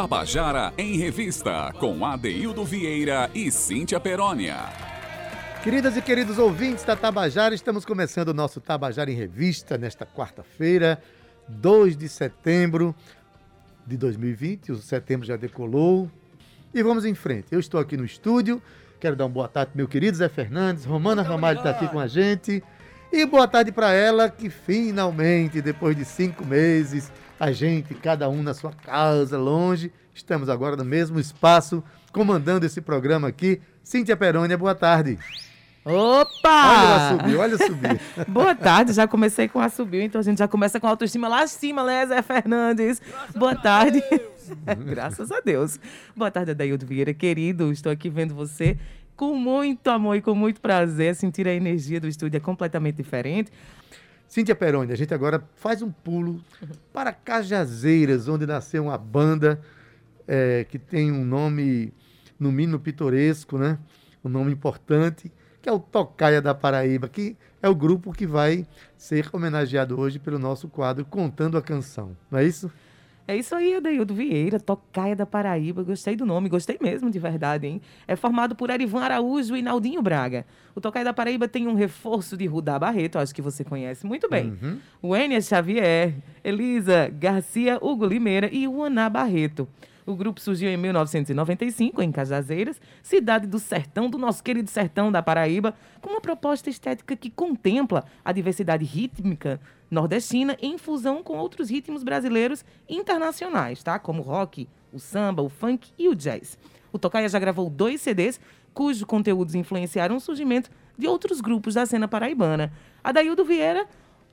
Tabajara em Revista, com Adeildo Vieira e Cíntia Perónia. Queridas e queridos ouvintes da Tabajara, estamos começando o nosso Tabajara em Revista nesta quarta-feira, 2 de setembro de 2020. O setembro já decolou. E vamos em frente. Eu estou aqui no estúdio. Quero dar uma boa tarde para meu querido Zé Fernandes. Romana Ramalho está aqui com a gente. E boa tarde para ela, que finalmente, depois de cinco meses, a gente, cada um na sua casa, longe, estamos agora no mesmo espaço, comandando esse programa aqui. Cíntia Perônia, boa tarde. Opa! Olha ela subiu, olha subir. Boa tarde, já comecei com a subiu, então a gente já começa com a autoestima lá em cima, né, Zé Fernandes? Graças Boa tarde. Graças a Deus. Boa tarde, Adaildo Vieira, querido, estou aqui vendo você com muito amor e com muito prazer. Sentir a energia do estúdio é completamente diferente. Cíntia Peroni, a gente agora faz um pulo para Cajazeiras, onde nasceu uma banda é, que tem um nome, no mínimo, pitoresco, né? Um nome importante, que é o Tocaia da Paraíba, que é o grupo que vai ser homenageado hoje pelo nosso quadro Contando a Canção. Não é isso? É isso aí, Adeildo Vieira, Tocaia da Paraíba. Gostei do nome, gostei mesmo, de verdade, hein? É formado por Erivan Araújo e Naldinho Braga. O Tocaia da Paraíba tem um reforço de Rudá Barreto, acho que você conhece muito bem. Uhum. O Enia Xavier, Elisa Garcia, Hugo Limeira e o Aná Barreto. O grupo surgiu em 1995, em Cajazeiras, cidade do sertão, do nosso querido sertão da Paraíba, com uma proposta estética que contempla a diversidade rítmica nordestina em fusão com outros ritmos brasileiros internacionais, tá? Como o rock, o samba, o funk e o jazz. O Tocaia já gravou dois CDs cujos conteúdos influenciaram o surgimento de outros grupos da cena paraibana. A Daildo Vieira,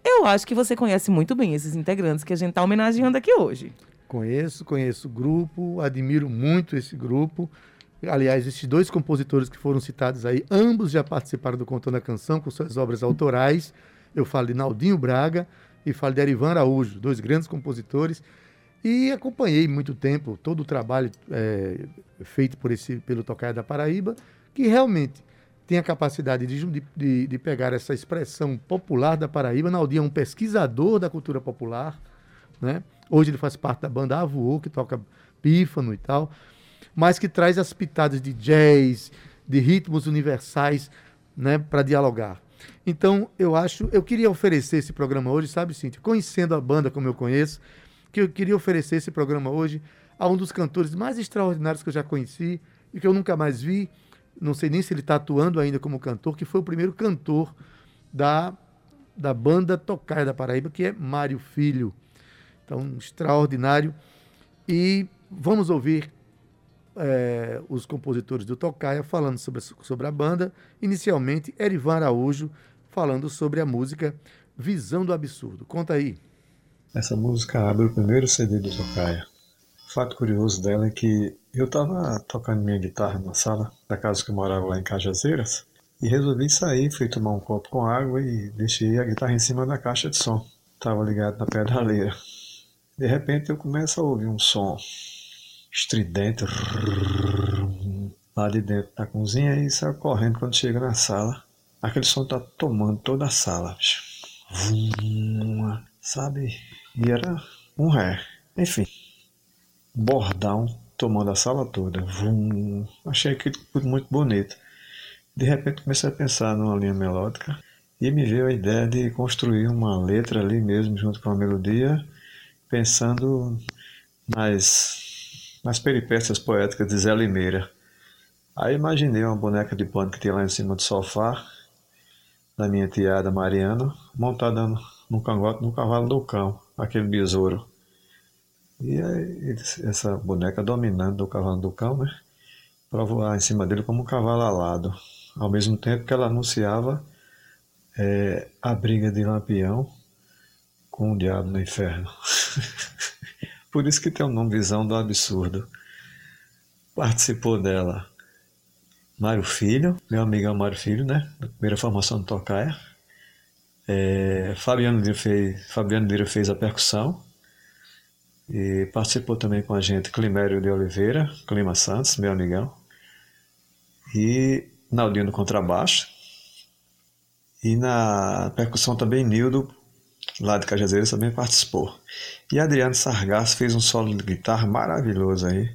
eu acho que você conhece muito bem esses integrantes que a gente está homenageando aqui hoje. Conheço, conheço o grupo, admiro muito esse grupo. Aliás, esses dois compositores que foram citados aí, ambos já participaram do Contando a Canção com suas obras autorais. Eu falo de Naldinho Braga e falo de Erivan Araújo, dois grandes compositores. E acompanhei muito tempo todo o trabalho é, feito por esse, pelo Tocaia da Paraíba, que realmente tem a capacidade de, de, de pegar essa expressão popular da Paraíba. Naldinho é um pesquisador da cultura popular, né? Hoje ele faz parte da banda Avuô, que toca pífano e tal, mas que traz as pitadas de jazz, de ritmos universais, né, para dialogar. Então, eu acho, eu queria oferecer esse programa hoje, sabe, Cíntia, conhecendo a banda como eu conheço, que eu queria oferecer esse programa hoje a um dos cantores mais extraordinários que eu já conheci e que eu nunca mais vi, não sei nem se ele está atuando ainda como cantor, que foi o primeiro cantor da, da banda Tocaia da Paraíba, que é Mário Filho. Então, extraordinário. E vamos ouvir é, os compositores do Tocaia falando sobre, sobre a banda. Inicialmente, Erivan Araújo falando sobre a música Visão do Absurdo. Conta aí. Essa música abre o primeiro CD do Tocaia. O fato curioso dela é que eu estava tocando minha guitarra na sala da casa que eu morava lá em Cajazeiras e resolvi sair, fui tomar um copo com água e deixei a guitarra em cima da caixa de som. Estava ligado na pedaleira. De repente eu começo a ouvir um som estridente lá de dentro da cozinha e saio correndo quando chega na sala. Aquele som tá tomando toda a sala. Sabe? E era um ré. Enfim, bordão tomando a sala toda. Achei aquilo muito bonito. De repente comecei a pensar numa linha melódica e me veio a ideia de construir uma letra ali mesmo junto com a melodia pensando nas, nas peripécias poéticas de Zé Limeira. Aí imaginei uma boneca de pano que tinha lá em cima do sofá, da minha tiada Mariana, montada no cangote, no cavalo do cão, aquele besouro. E aí, essa boneca dominando o cavalo do cão, né? Para voar em cima dele como um cavalo alado. Ao mesmo tempo que ela anunciava é, a briga de Lampião com o diabo no inferno. Por isso que tem o nome Visão do Absurdo. Participou dela Mário Filho, meu amigão Mário Filho, né? Da primeira formação do Tocaia. É, Fabiano, Lira fez, Fabiano Lira fez a percussão. E participou também com a gente Climério de Oliveira, Clima Santos, meu amigão. E Naldino contrabaixo. E na percussão também Nildo lá de Cajazeiras, também participou. E Adriano Sargasso fez um solo de guitarra maravilhoso aí.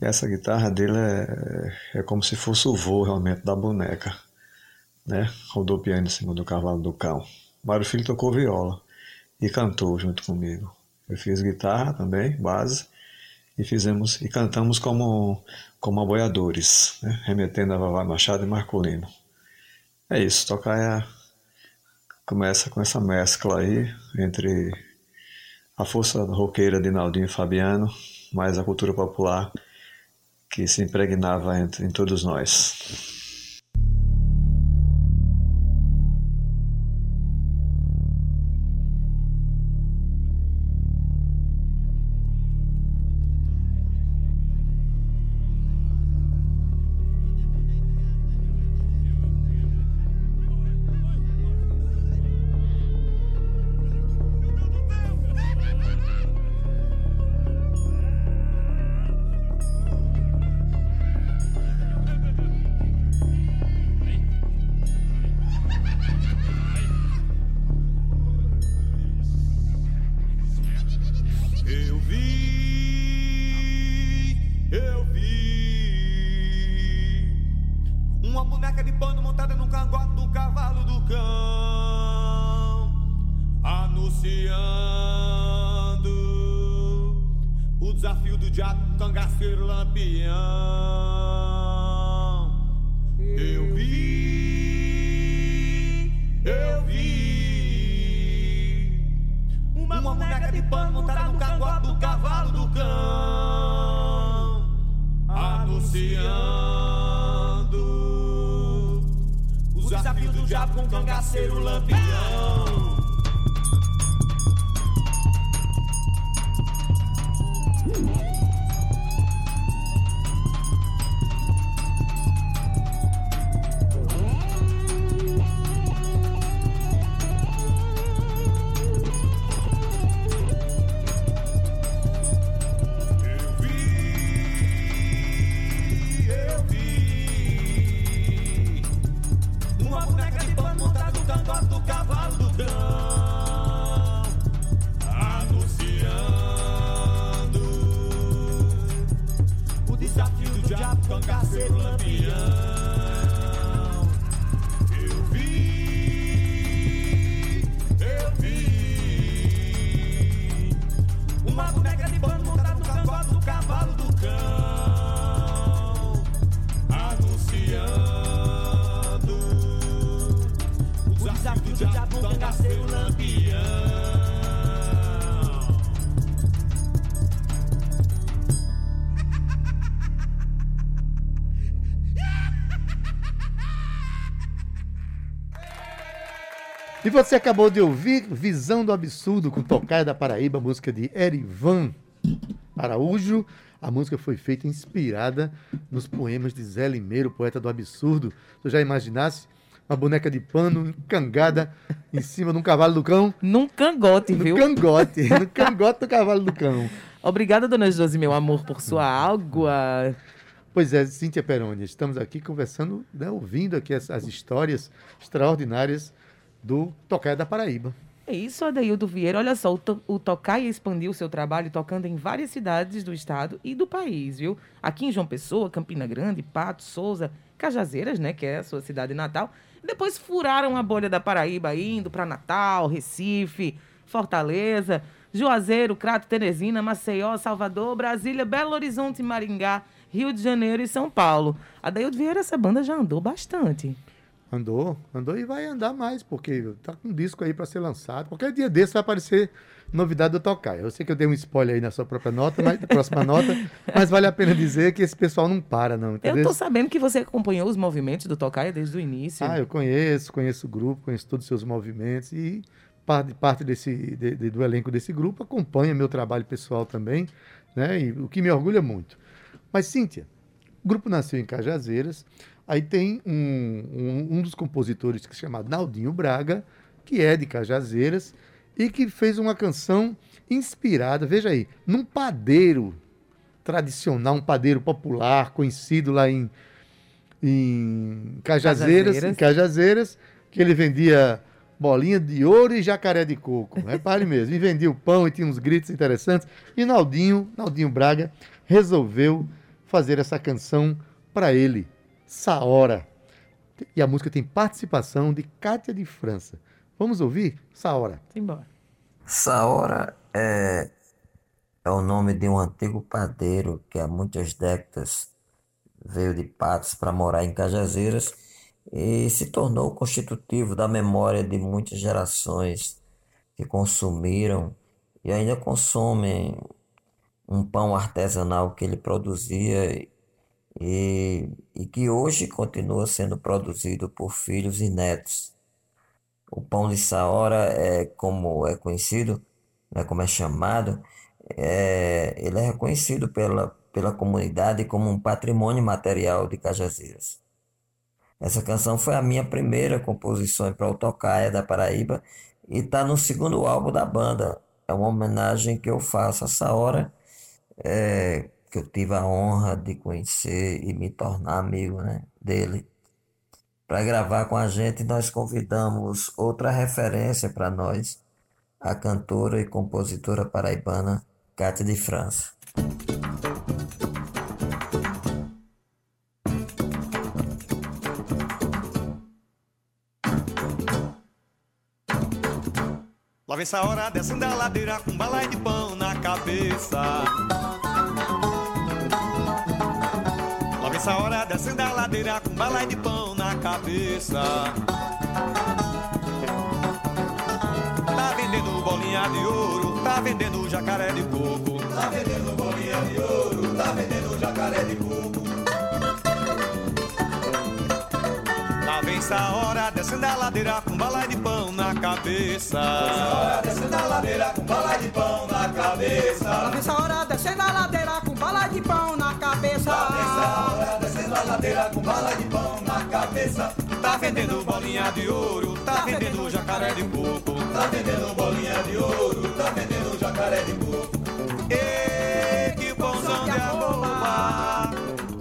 E essa guitarra dele é, é como se fosse o voo realmente da boneca, né? Rodopiando em cima do cavalo do cão. Mário Filho tocou viola e cantou junto comigo. Eu fiz guitarra também, base, e fizemos e cantamos como como aboiadores, né? remetendo a Vavá Machado e Marcolino. É isso, tocar é, começa com essa mescla aí entre a força roqueira de Naldinho e Fabiano, mais a cultura popular que se impregnava entre, em todos nós. pano montado no cangote do cavalo do cão, anunciando Os desafios do diabo com o cangaceiro lampião. E você acabou de ouvir Visão do Absurdo com Tocaia da Paraíba, música de Erivan Araújo. A música foi feita inspirada nos poemas de Zé Limeiro, poeta do absurdo. Tu já imaginasse uma boneca de pano encangada em cima de um cavalo do cão? Num cangote, no viu? cangote, no cangote do cavalo do cão. Obrigada, dona Josi, meu amor, por sua água. Pois é, Cíntia Peroni, estamos aqui conversando, né, ouvindo aqui as, as histórias extraordinárias do Tocaia da Paraíba. É isso, Adaildo Vieira. Olha só, o, to o Tocaia expandiu seu trabalho tocando em várias cidades do estado e do país, viu? Aqui em João Pessoa, Campina Grande, Pato, Souza, Cajazeiras, né, que é a sua cidade natal. Depois furaram a bolha da Paraíba, indo para Natal, Recife, Fortaleza, Juazeiro, Crato, Teresina, Maceió, Salvador, Brasília, Belo Horizonte, Maringá, Rio de Janeiro e São Paulo. Adaildo Vieira, essa banda já andou bastante. Andou, andou e vai andar mais, porque tá com um disco aí para ser lançado. Qualquer dia desse vai aparecer novidade do Tocaia. Eu sei que eu dei um spoiler aí na sua própria nota, mas, próxima nota, mas vale a pena dizer que esse pessoal não para, não. Entendeu? Eu tô sabendo que você acompanhou os movimentos do Tocaia desde o início. Ah, eu conheço, conheço o grupo, conheço todos os seus movimentos e parte, parte desse, de, de, do elenco desse grupo acompanha meu trabalho pessoal também, né? E, o que me orgulha muito. Mas, Cíntia, o grupo nasceu em Cajazeiras, Aí tem um, um, um, dos compositores que se chama Naldinho Braga, que é de Cajazeiras, e que fez uma canção inspirada, veja aí, num padeiro tradicional, um padeiro popular, conhecido lá em, em Cajazeiras, Cajazeiras. Em Cajazeiras que ele vendia bolinha de ouro e jacaré de coco. Repare mesmo. E vendia o pão e tinha uns gritos interessantes. E Naldinho, Naldinho Braga, resolveu fazer essa canção para ele, Saora. E a música tem participação de Cátia de França. Vamos ouvir? Saora. Simbora. Saora é, é o nome de um antigo padeiro que há muitas décadas veio de Patos para morar em Cajazeiras e se tornou constitutivo da memória de muitas gerações que consumiram e ainda consomem um pão artesanal que ele produzia e, e que hoje continua sendo produzido por filhos e netos. O pão de Saora é como é conhecido, né, como é chamado, é, ele é reconhecido pela, pela comunidade como um patrimônio material de Cajazeiras. Essa canção foi a minha primeira composição para o Tocaia da Paraíba e está no segundo álbum da banda. É uma homenagem que eu faço a Saora, é, que eu tive a honra de conhecer e me tornar amigo né, dele. Para gravar com a gente, nós convidamos outra referência para nós, a cantora e compositora paraibana Cátia de França. Lá vem essa hora descendo a ladeira com balai de pão na cabeça. Lá vem essa hora descendo a ladeira com balai de pão na cabeça. Tá vendendo bolinha de ouro, tá vendendo jacaré de coco. Tá vendendo bolinha de ouro, tá vendendo jacaré de coco. Lá vem essa hora descendo a ladeira com balai de pão na cabeça. Essa hora descendo a ladeira com balai de pão na cabeça. Lá vem essa hora descendo a ladeira com bala de pão na cabeça. Lá vem essa hora descendo a ladeira com bala de pão na cabeça. Tá vendendo bolinha de ouro, tá vendendo jacaré de coco. Tá vendendo bolinha de ouro, tá vendendo jacaré de coco. Ei, que pãozão de arroba,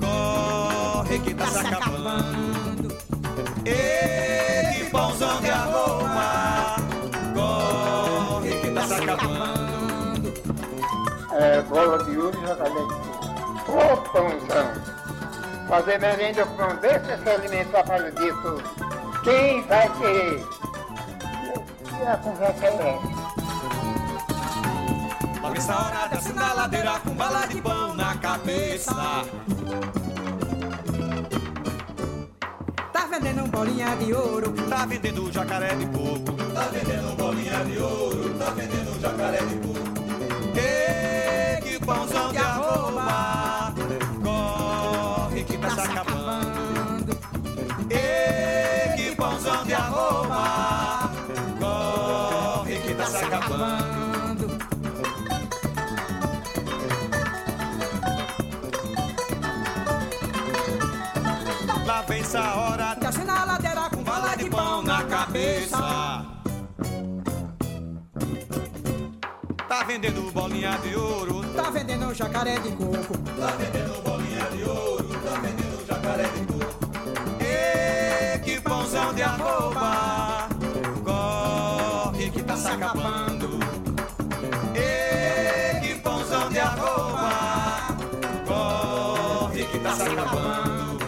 corre que tá se acabando. Ei, que pãozão de arroba, corre que tá se acabando. é, bola de ouro e jacaré de coco. Ô pãozão! Fazer merenda com e se alimentar para o dia todo. Quem vai querer? E a conversa é essa. Vem essa hora descendo a ladeira com bala de pão na cabeça. Tá vendendo bolinha de ouro. Tá vendendo jacaré de coco. Tá vendendo bolinha de ouro. Tá vendendo jacaré de coco. Que pãozão de arroba. Vendendo bolinha de ouro, Tá vendendo jacaré de coco. tá vendendo bolinha de ouro, tá vendendo jacaré de coco. Ei, que pãozão de arroba, corre que tá se acabando. Ei, que pãozão de arroba, corre que tá se acabando.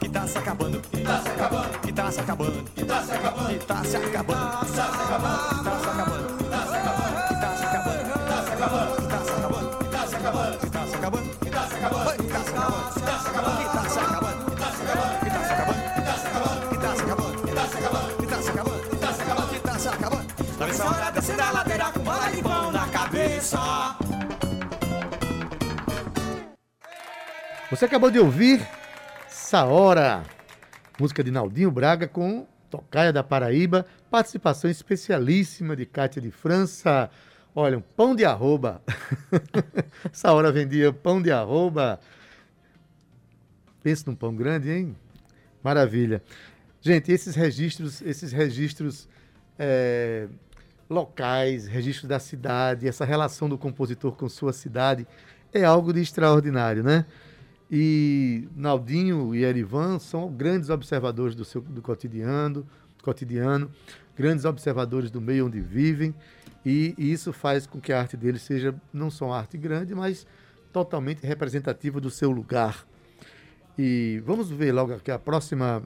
Que tá se acabando, que tá se acabando, que tá se acabando, que tá se acabando, que tá se acabando, que tá se acabando, descendo a ladeira com bola de pão na cabeça. Você acabou de ouvir Saora, música de Naldinho Braga com Tocaia da Paraíba, participação especialíssima de Cátia de França. Olha, um pão de arroba. Saora vendia pão de arroba. Pensa num pão grande, hein? Maravilha. Gente, esses registros, esses registros é, locais, registros da cidade, essa relação do compositor com sua cidade é algo de extraordinário, né? E Naldinho e Erivan são grandes observadores do seu do cotidiano, cotidiano. grandes observadores do meio onde vivem, e, e isso faz com que a arte deles seja não só uma arte grande, mas totalmente representativa do seu lugar. E vamos ver logo aqui a próxima,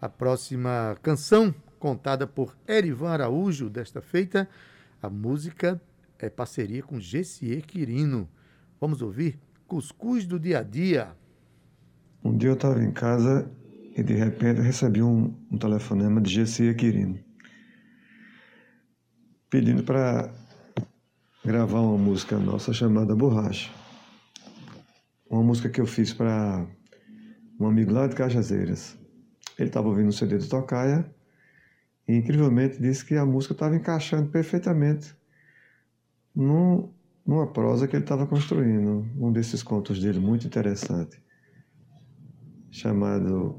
a próxima canção contada por Erivan Araújo, desta feita. A música é parceria com Gessier Quirino. Vamos ouvir Cuscuz do Dia a Dia. Um dia eu estava em casa e de repente recebi um, um telefonema de Gessier Quirino pedindo para gravar uma música nossa chamada Borracha. Uma música que eu fiz para um amigo lá de Cajazeiras. Ele estava ouvindo o CD do Tocaia e incrivelmente disse que a música estava encaixando perfeitamente num, numa prosa que ele estava construindo, um desses contos dele muito interessante, chamado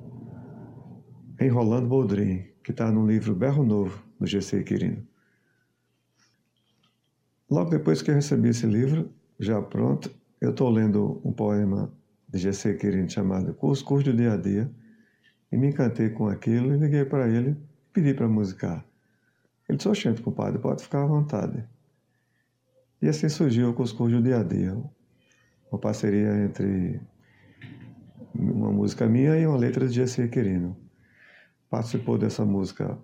Enrolando Boldrin, que está no livro Berro Novo, do GC Quirino. Logo depois que eu recebi esse livro, já pronto, eu estou lendo um poema de G.C. Quirino chamado Cuscuz do Dia a Dia e me encantei com aquilo e liguei para ele pedi para musicar. Ele disse, oxente, compadre, pode ficar à vontade. E assim surgiu o Cuscuz do Dia a Dia, uma parceria entre uma música minha e uma letra de G.C. Quirino. Participou dessa música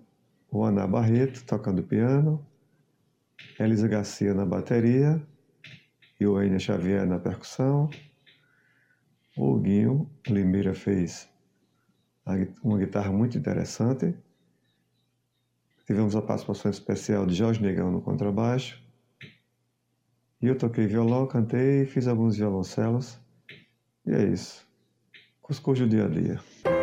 o Ana Barreto, tocando piano, Elisa Garcia na bateria e o Enia Xavier na percussão. O Guinho Limeira fez uma guitarra muito interessante. Tivemos a participação especial de Jorge Negão no contrabaixo. E eu toquei violão, cantei, fiz alguns violoncelos. E é isso. Cuscuz do dia a dia.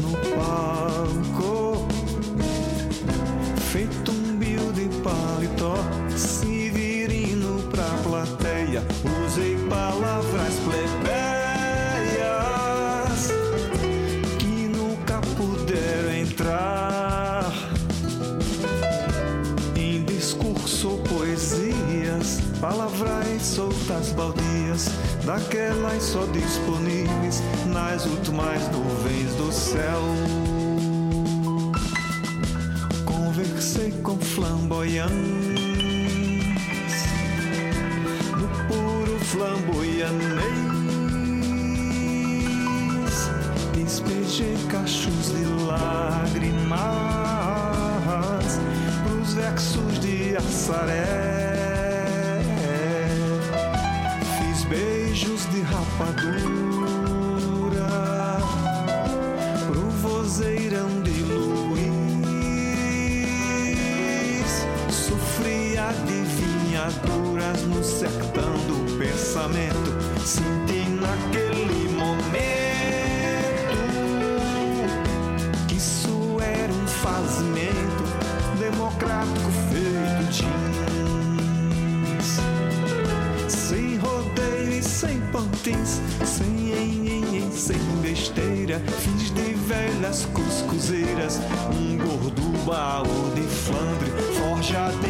No palco, feito um bio de paletó, se virino pra plateia. Usei palavras plebeias que nunca puderam entrar em discurso ou poesias, palavras soltas baldias, daquelas só disponíveis nas últimas do céu. Conversei com flamboyantes no puro flamboyanês. Despejei cachos de lágrimas pros versos de Assaré. Fiz beijos de rapadura adivinhaduras no sertão do pensamento. Senti naquele momento que isso era um fazimento democrático feito jeans. Sem rodeio e sem pantins, sem em, em, em, sem besteira. Fiz de velhas cuscuzeiras um gordo baú de Flandre, forjado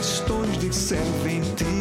tons de serventia.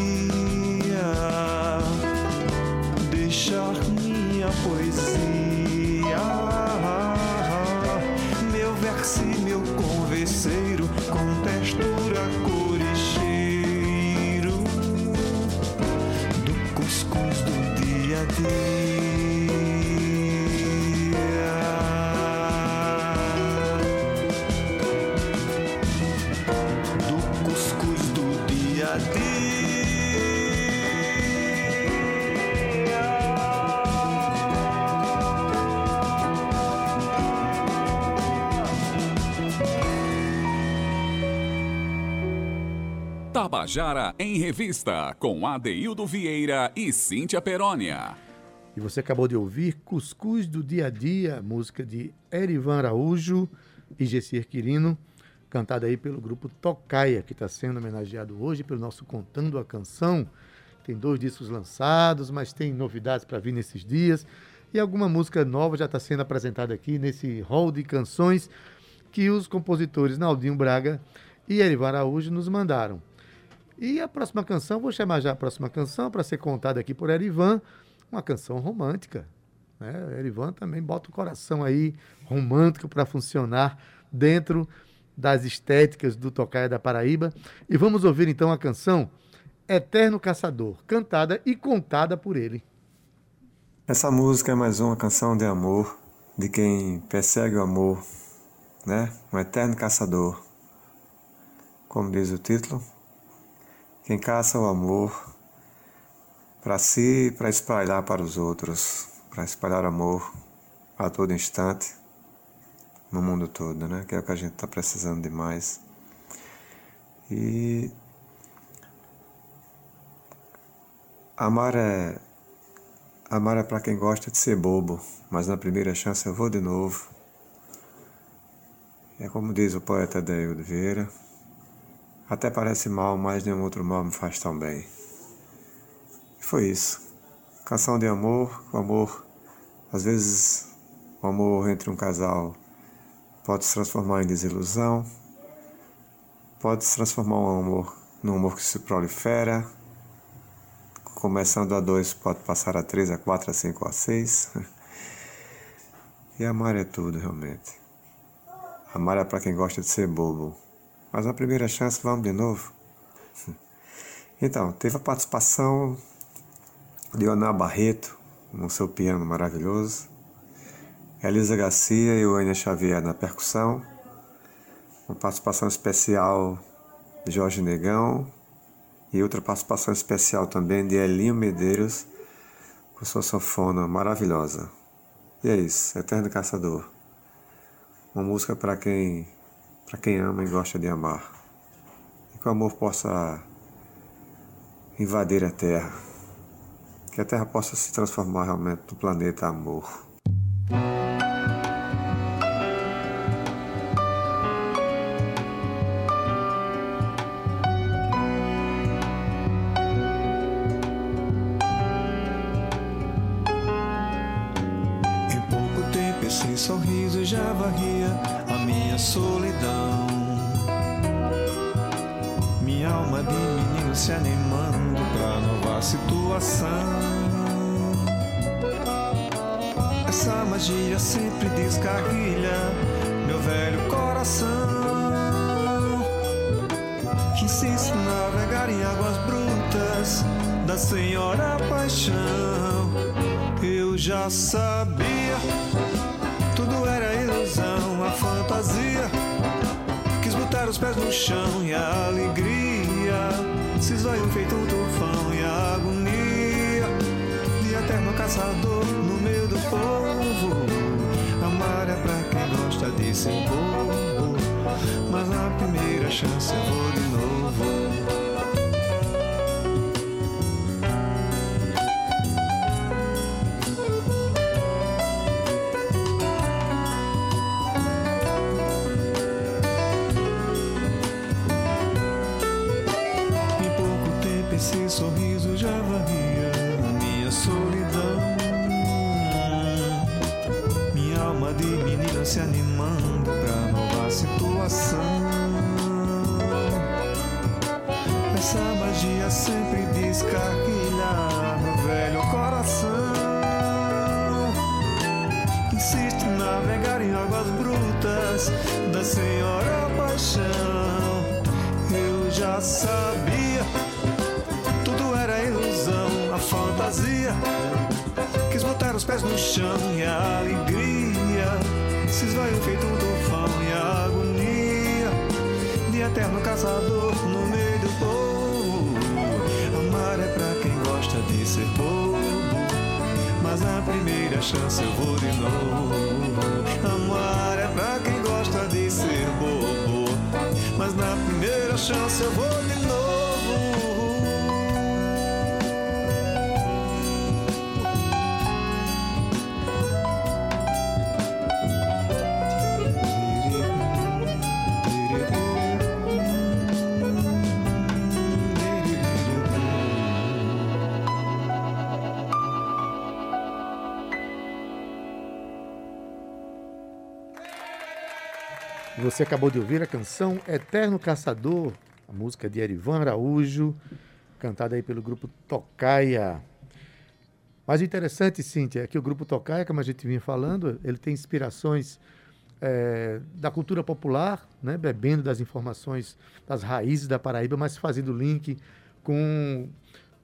Tabajara em Revista, com Adeildo Vieira e Cíntia Perónia. E você acabou de ouvir Cuscuz do Dia a Dia, música de Erivan Araújo e Gessier Quirino, cantada aí pelo grupo Tocaia, que está sendo homenageado hoje pelo nosso Contando a Canção. Tem dois discos lançados, mas tem novidades para vir nesses dias. E alguma música nova já está sendo apresentada aqui nesse hall de canções que os compositores Naldinho Braga e Erivan Araújo nos mandaram. E a próxima canção, vou chamar já a próxima canção para ser contada aqui por Erivan, uma canção romântica. Né? Erivan também bota o coração aí romântico para funcionar dentro das estéticas do Tocaia da Paraíba. E vamos ouvir então a canção Eterno Caçador, cantada e contada por ele. Essa música é mais uma canção de amor, de quem persegue o amor, né? Um eterno caçador. Como diz o título, quem caça o amor para si para espalhar para os outros, para espalhar amor a todo instante no mundo todo, né? Que é o que a gente está precisando demais. E amar é Amar é para quem gosta de ser bobo, mas na primeira chance eu vou de novo. É como diz o poeta Daildo Vieira: até parece mal, mas nenhum outro mal me faz tão bem. E foi isso. Canção de amor, o amor, às vezes o amor entre um casal pode se transformar em desilusão, pode se transformar um amor num amor que se prolifera Começando a 2, pode passar a 3, a 4, a 5, a 6. E amar é tudo, realmente. Amar é para quem gosta de ser bobo. Mas a primeira chance, vamos de novo. Então, teve a participação de Oná Barreto no seu piano maravilhoso. Elisa Garcia e o Enia Xavier na percussão. Uma participação especial de Jorge Negão, e outra participação especial também de Elinho Medeiros com sua sanfona maravilhosa. E é isso, Eterno Caçador. Uma música para quem para quem ama e gosta de amar. E que o amor possa invadir a Terra. Que a Terra possa se transformar realmente no planeta amor. Se animando pra nova situação. Essa magia sempre descarrilha meu velho coração. Que insiste navegar em águas brutas da Senhora Paixão. Eu já sabia, tudo era pés no chão e a alegria se esvaiu feito um tufão e a agonia de eterno caçador no meio do povo. Amar é pra quem gosta de ser bobo, mas na primeira chance eu vou de novo. Chance eu vou de novo. Amar é pra quem gosta de ser bobo. Mas na primeira chance eu vou de novo. Você acabou de ouvir a canção Eterno Caçador, a música de Erivan Araújo, cantada aí pelo grupo Tocaia. Mas o interessante, Cíntia, é que o grupo Tocaia, como a gente vinha falando, ele tem inspirações é, da cultura popular, né, bebendo das informações das raízes da Paraíba, mas fazendo link com,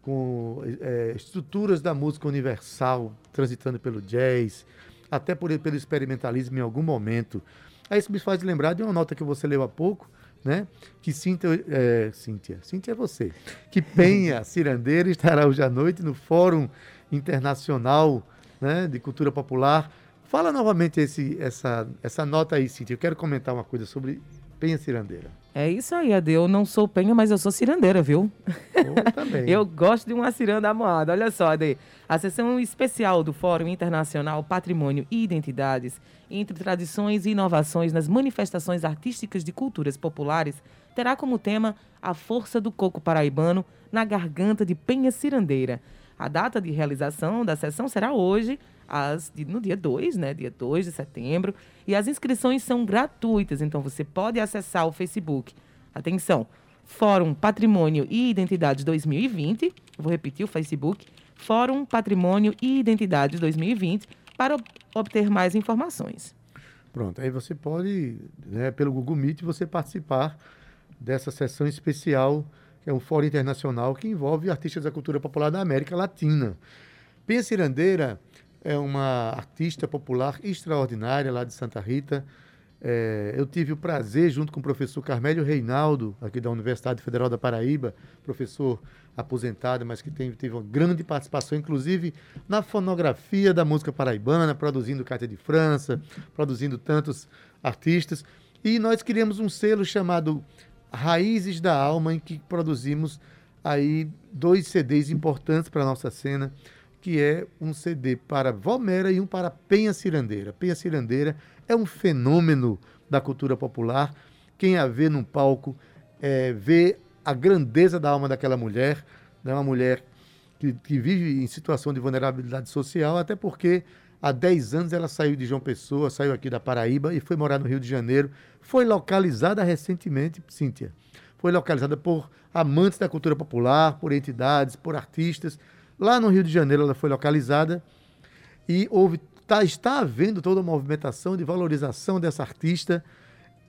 com é, estruturas da música universal, transitando pelo jazz, até por, pelo experimentalismo em algum momento. Aí isso me faz lembrar de uma nota que você leu há pouco, né? Que Cíntia, é, Cíntia, Cíntia é você, que Penha Cirandeira estará hoje à noite no Fórum Internacional né, de Cultura Popular. Fala novamente esse, essa, essa nota aí, Cíntia. Eu quero comentar uma coisa sobre Penha Cirandeira. É isso aí, Ade. Eu não sou penha, mas eu sou cirandeira, viu? Eu também. eu gosto de uma ciranda amoada. Olha só, Ade. A sessão especial do Fórum Internacional Patrimônio e Identidades, entre tradições e inovações nas manifestações artísticas de culturas populares, terá como tema a força do coco paraibano na garganta de Penha Cirandeira. A data de realização da sessão será hoje, no dia 2, né? Dia 2 de setembro. E as inscrições são gratuitas, então você pode acessar o Facebook. Atenção! Fórum Patrimônio e Identidade 2020. Vou repetir o Facebook. Fórum Patrimônio e Identidade 2020 para obter mais informações. Pronto, aí você pode, né, pelo Google Meet, você participar dessa sessão especial, que é um fórum internacional que envolve artistas da cultura popular da América Latina. Penha Cirandeira é uma artista popular extraordinária lá de Santa Rita. É, eu tive o prazer, junto com o professor Carmélio Reinaldo, aqui da Universidade Federal da Paraíba, professor aposentado, mas que tem, teve uma grande participação, inclusive na fonografia da música paraibana, produzindo Cátia de França, produzindo tantos artistas. E nós criamos um selo chamado Raízes da Alma, em que produzimos aí dois CDs importantes para a nossa cena que é um CD para Valmera e um para Penha Cirandeira. Penha Cirandeira é um fenômeno da cultura popular. Quem a vê num palco é, vê a grandeza da alma daquela mulher, né? uma mulher que, que vive em situação de vulnerabilidade social, até porque há 10 anos ela saiu de João Pessoa, saiu aqui da Paraíba e foi morar no Rio de Janeiro. Foi localizada recentemente, Cíntia, foi localizada por amantes da cultura popular, por entidades, por artistas Lá no Rio de Janeiro ela foi localizada e houve, tá, está havendo toda uma movimentação de valorização dessa artista,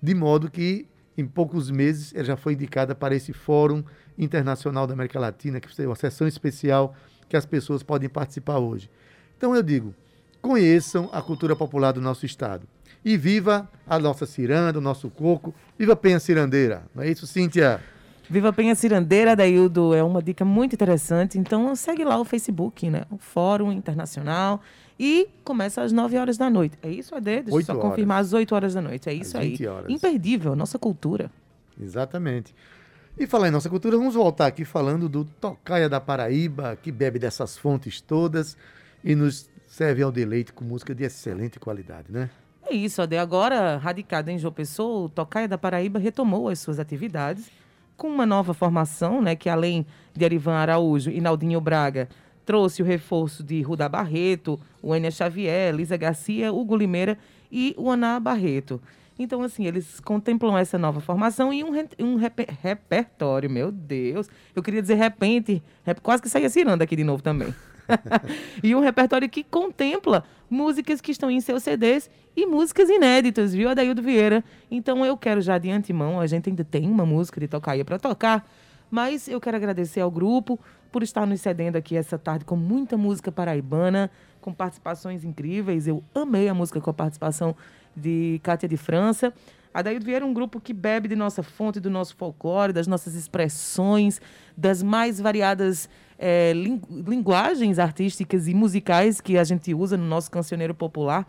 de modo que em poucos meses ela já foi indicada para esse Fórum Internacional da América Latina, que é uma sessão especial que as pessoas podem participar hoje. Então eu digo, conheçam a cultura popular do nosso estado. E viva a nossa ciranda, o nosso coco. Viva a Penha Cirandeira. Não é isso, Cíntia? Viva Penha Cirandeira, Daildo, é uma dica muito interessante. Então segue lá o Facebook, né? O Fórum Internacional. E começa às 9 horas da noite. É isso, Ade? Deixa eu só horas. confirmar às 8 horas da noite. É Às isso aí. 20 horas. Imperdível, nossa cultura. Exatamente. E falar em nossa cultura, vamos voltar aqui falando do Tocaia da Paraíba, que bebe dessas fontes todas e nos serve ao deleite com música de excelente qualidade, né? É isso, Ade. Agora, radicado em João Pessoa, o Tocaia da Paraíba retomou as suas atividades com uma nova formação, né, que além de Arivan Araújo e Naldinho Braga, trouxe o reforço de Ruda Barreto, o Enia Xavier, Lisa Garcia, Hugo Limeira e o Aná Barreto. Então, assim, eles contemplam essa nova formação e um, re- um reper- repertório, meu Deus. Eu queria dizer repente, rep- quase que saía ciranda aqui de novo também. e um repertório que contempla músicas que estão em seus CDs e músicas inéditas, viu, Adaildo Vieira? Então eu quero já de antemão, a gente ainda tem uma música de Tocaia para tocar, mas eu quero agradecer ao grupo por estar nos cedendo aqui essa tarde com muita música paraibana, com participações incríveis. Eu amei a música com a participação de Cátia de França. A Daído Vieira é um grupo que bebe de nossa fonte, do nosso folclore, das nossas expressões, das mais variadas lin- linguagens artísticas e musicais que a gente usa no nosso cancioneiro popular.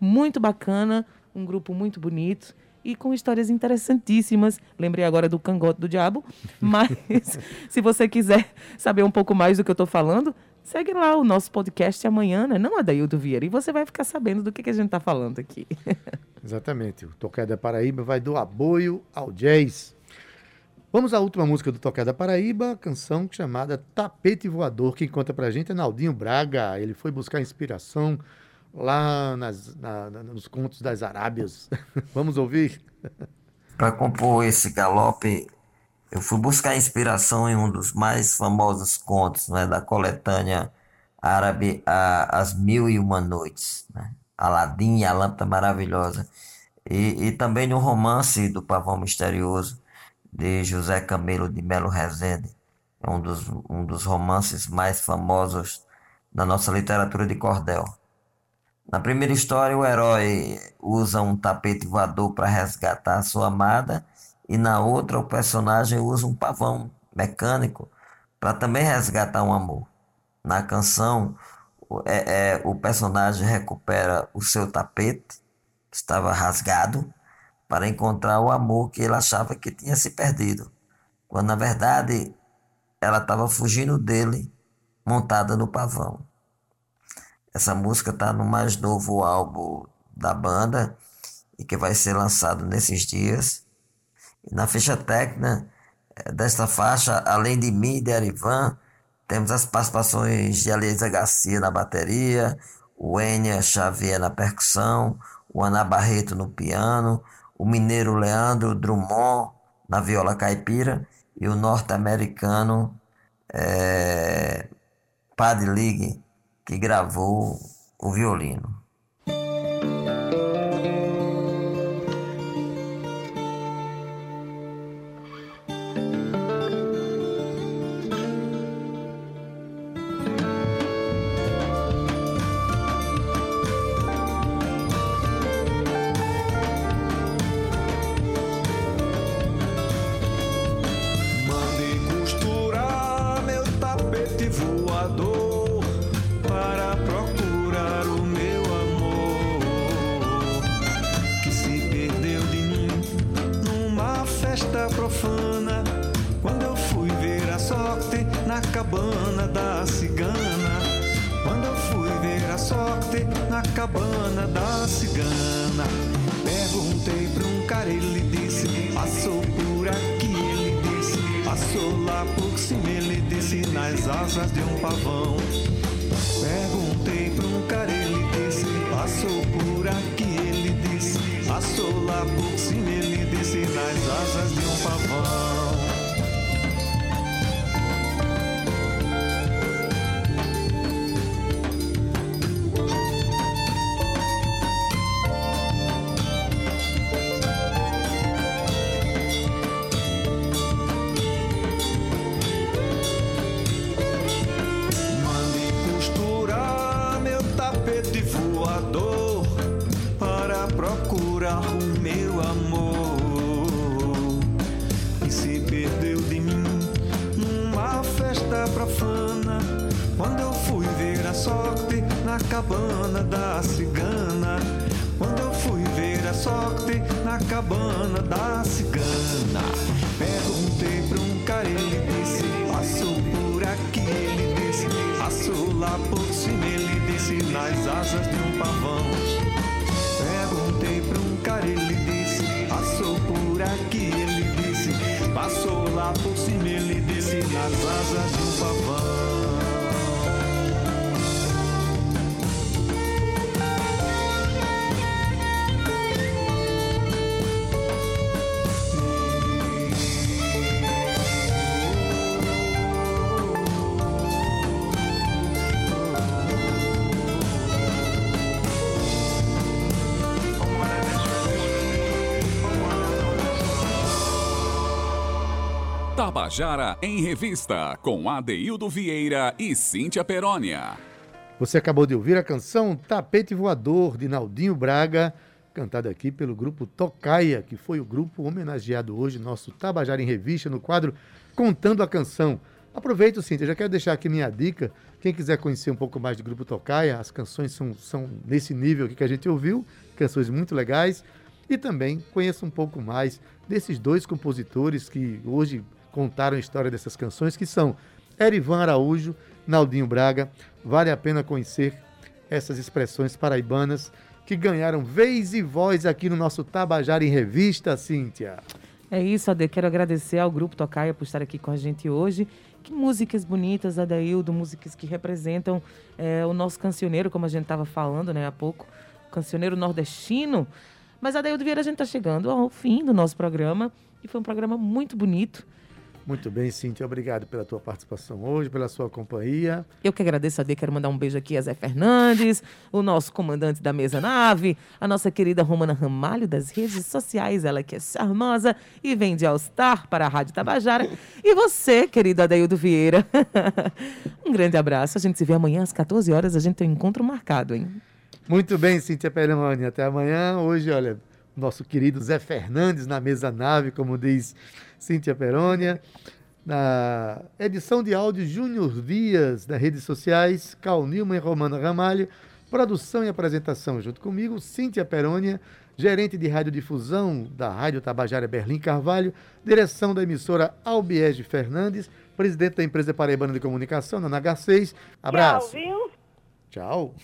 Muito bacana, um grupo muito bonito e com histórias interessantíssimas. Lembrei agora do Cangote do Diabo, mas se você quiser saber um pouco mais do que eu estou falando, segue lá o nosso podcast amanhã, né? Não, Adaildo Vieira, e você vai ficar sabendo do que, que a gente está falando aqui. Exatamente. O Tocaia da Paraíba vai do aboio ao jazz. Vamos à última música do Tocaia da Paraíba, canção chamada Tapete Voador. Quem conta pra gente é Naldinho Braga. Ele foi buscar inspiração lá nas, na, nos contos das Arábias. Vamos ouvir? Para compor esse galope, eu fui buscar inspiração em um dos mais famosos contos né, da coletânea árabe a, As Mil e Uma Noites, né? Aladim e a Lâmpada Maravilhosa, e, e também no romance do Pavão Misterioso, de José Camilo de Melo Rezende, é um dos, um dos romances mais famosos da nossa literatura de cordel. Na primeira história, o herói usa um tapete voador para resgatar sua amada, e na outra, o personagem usa um pavão mecânico para também resgatar um amor. Na canção, é, é, o personagem recupera o seu tapete, que estava rasgado, para encontrar o amor que ele achava que tinha se perdido, quando na verdade ela estava fugindo dele, montada no pavão. Essa música está no mais novo álbum da banda e que vai ser lançado nesses dias. E na ficha técnica eh, desta faixa, além de mim e de Arivan, temos as participações de Elisa Garcia na bateria, o Enya Xavier na percussão, o Ana Barreto no piano, o mineiro Leandro Drummond na viola caipira e o norte-americano é, League que gravou o violino. Tabajara em Revista, com Adeildo Vieira e Cíntia Perónia. Você acabou de ouvir a canção Tapete Voador, de Naldinho Braga, cantada aqui pelo grupo Tocaia, que foi o grupo homenageado hoje, nosso Tabajara em Revista, no quadro Contando a Canção. Aproveito, Cíntia, já quero deixar aqui minha dica. Quem quiser conhecer um pouco mais do Grupo Tocaia, as canções são, são nesse nível aqui que a gente ouviu, canções muito legais. E também conheça um pouco mais desses dois compositores que hoje contaram a história dessas canções, que são Erivan Araújo, Naldinho Braga. Vale a pena conhecer essas expressões paraibanas que ganharam vez e voz aqui no nosso Tabajara em Revista, Cíntia. É isso, Ade. Quero agradecer ao Grupo Tocaia por estar aqui com a gente hoje. Que músicas bonitas, Adaildo, músicas que representam é, o nosso cancioneiro, como a gente estava falando né, há pouco, cancioneiro nordestino. Mas, Adaildo Vieira, a gente está chegando ao fim do nosso programa e foi um programa muito bonito. Muito bem, Cíntia. Obrigado pela tua participação hoje, pela sua companhia. Eu que agradeço a Dê, quero mandar um beijo aqui a Zé Fernandes, o nosso comandante da mesa nave, a nossa querida Romana Ramalho das redes sociais, ela que é charmosa e vem de All Star para a Rádio Tabajara. E você, querido Adaildo Vieira. um grande abraço. A gente se vê amanhã às 14 horas, a gente tem um encontro marcado, hein? Muito bem, Cíntia Peramani. Até amanhã. Hoje, olha, nosso querido Zé Fernandes na mesa nave, como diz Cíntia Perônia. Na edição de áudio, Júnior Dias, das redes sociais, Cal Nilman e Romana Ramalho. Produção e apresentação junto comigo, Cíntia Perônia, gerente de radiodifusão da Rádio Tabajara Berlim Carvalho, direção da emissora Albiege Fernandes, presidente da empresa Paraibana de Comunicação, na NH6. Abraço. Tchau, viu? Tchau.